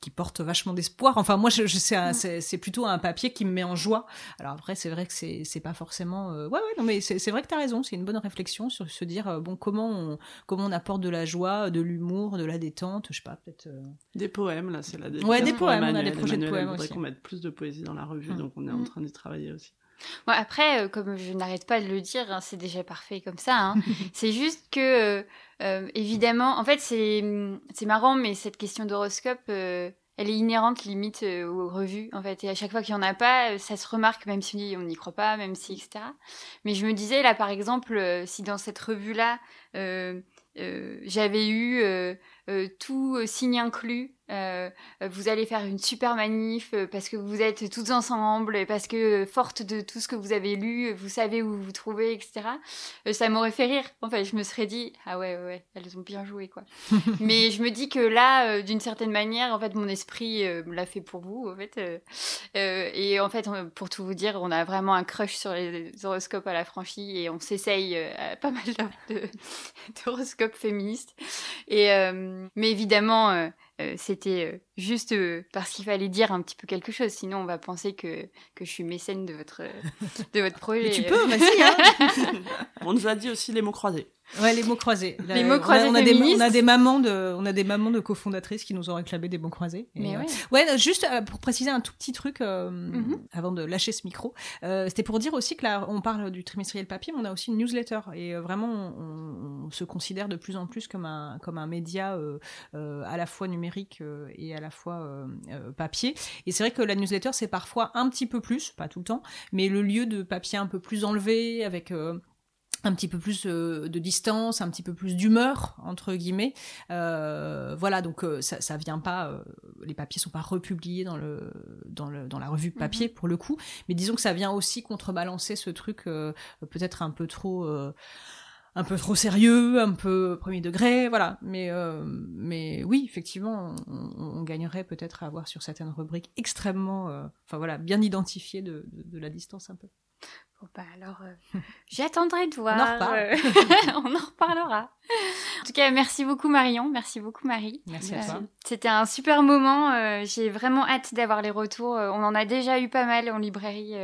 qui porte vachement d'espoir. Enfin moi, je, je mm. c'est plutôt un papier qui me met en joie. Alors après, c'est vrai que c'est pas forcément. ouais ouais non mais c'est vrai que tu as raison. C'est une bonne réflexion sur ce dire euh, bon comment on, comment on apporte de la joie, de l'humour, de la détente, je sais pas peut-être. Euh. Des poèmes là, c'est la Ouais, des poèmes. On a des projets de poèmes aussi. qu'on mette plus de poésie dans la revue, mm. donc on est en mm. train d'y travailler aussi. après, euh, comme je n'arrête pas de le dire, hein, c'est déjà parfait comme ça. Hein. c'est juste que, évidemment, en fait, c'est marrant, mais cette question d'horoscope, elle est inhérente limite euh, aux revues en fait. Et à chaque fois qu'il y en a pas euh, ça se remarque même si on n'y croit pas même si etc mais je me disais là par exemple euh, si dans cette revue là j'avais eu tout signe inclus euh, vous allez faire une super manif euh, parce que vous êtes toutes ensemble et parce que forte de tout ce que vous avez lu, vous savez où vous vous trouvez, etc. Euh, ça m'aurait fait rire. En fait, je me serais dit ah ouais ouais, ouais elles ont bien joué quoi. Mais je me dis que là, d'une certaine manière, en fait, mon esprit l'a fait pour vous en fait. et en fait, pour tout vous dire, on a vraiment un crush sur les horoscopes à la franchie et on s'essaye à pas mal d'horoscopes féministes. Et mais évidemment euh, c'était euh, juste euh, parce qu'il fallait dire un petit peu quelque chose. Sinon, on va penser que, que je suis mécène de votre, de votre projet. Mais tu peux, vas-y. Hein on nous a dit aussi les mots croisés. Ouais, les mots croisés. Les mots croisés on a, des, on a des mamans de, on a des mamans de cofondatrices qui nous ont réclamé des mots croisés. Mais ouais. ouais. juste pour préciser un tout petit truc mhm. avant de lâcher ce micro, c'était pour dire aussi que là, on parle du trimestriel papier, mais on a aussi une newsletter et vraiment, on, on, se considère de plus en plus comme un, comme un média à la fois numérique euh, et à la fois euh, euh, papier. Et c'est vrai que la newsletter, c'est parfois un petit peu plus, pas tout le temps, mais le lieu de papier un peu plus enlevé, avec un petit peu plus de distance, un petit peu plus d'humeur entre guillemets. voilà, donc ça, ça vient pas, les papiers sont pas republiés dans le dans le dans la revue papier mhm. pour le coup, mais disons que ça vient aussi contrebalancer ce truc peut-être un peu trop un peu trop sérieux, un peu premier degré, voilà. Mais euh, mais oui, effectivement, on, gagnerait peut-être à avoir sur certaines rubriques extrêmement, euh, enfin voilà, bien identifiées de, de, la distance un peu. Bon bah alors, euh, j'attendrai de voir. On en reparle. on en reparlera. En tout cas, merci beaucoup Marion, merci beaucoup Marie. Merci à toi. C'était un super moment. J'ai vraiment hâte d'avoir les retours. on en a déjà eu pas mal en librairie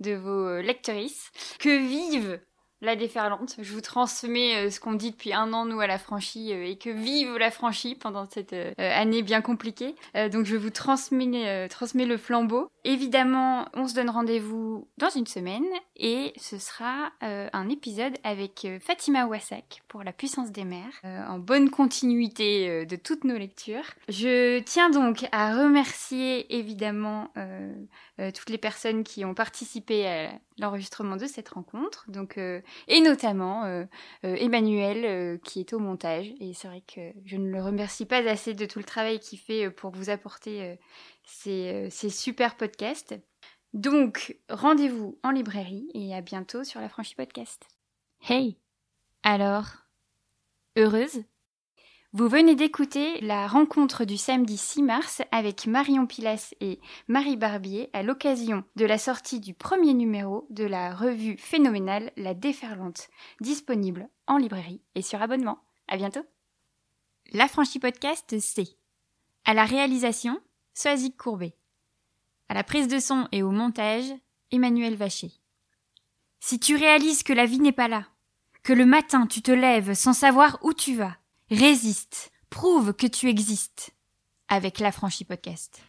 de vos lectrices. Que vive la déferlante. Je vous transmets euh, ce qu'on dit depuis un an, nous, à la franchie, euh, et que vive la franchie pendant cette euh, année bien compliquée. donc, je vous transmets, transmets le flambeau. Évidemment, on se donne rendez-vous dans une semaine et ce sera euh, un épisode avec euh, Fatima Wassak pour La puissance des mers, euh, en bonne continuité de toutes nos lectures. Je tiens donc à remercier évidemment toutes les personnes qui ont participé à l'enregistrement de cette rencontre, donc et notamment Emmanuel qui est au montage. Et c'est vrai que je ne le remercie pas assez de tout le travail qu'il fait pour vous apporter ces, ces super podcasts. Donc, rendez-vous en librairie et à bientôt sur la franchise podcast. Hey Alors, heureuse? Vous venez d'écouter la rencontre du samedi 6 mars avec Marion Pilas et Marie Barbier à l'occasion de la sortie du premier numéro de la revue phénoménale La Déferlante, disponible en librairie et sur abonnement. À bientôt La franchise podcast, c'est à la réalisation, Soazic Courbet. À la prise de son et au montage, Emmanuel Vacher. Si tu réalises que la vie n'est pas là, que le matin tu te lèves sans savoir où tu vas, résiste, prouve que tu existes avec l'affranchi podcast.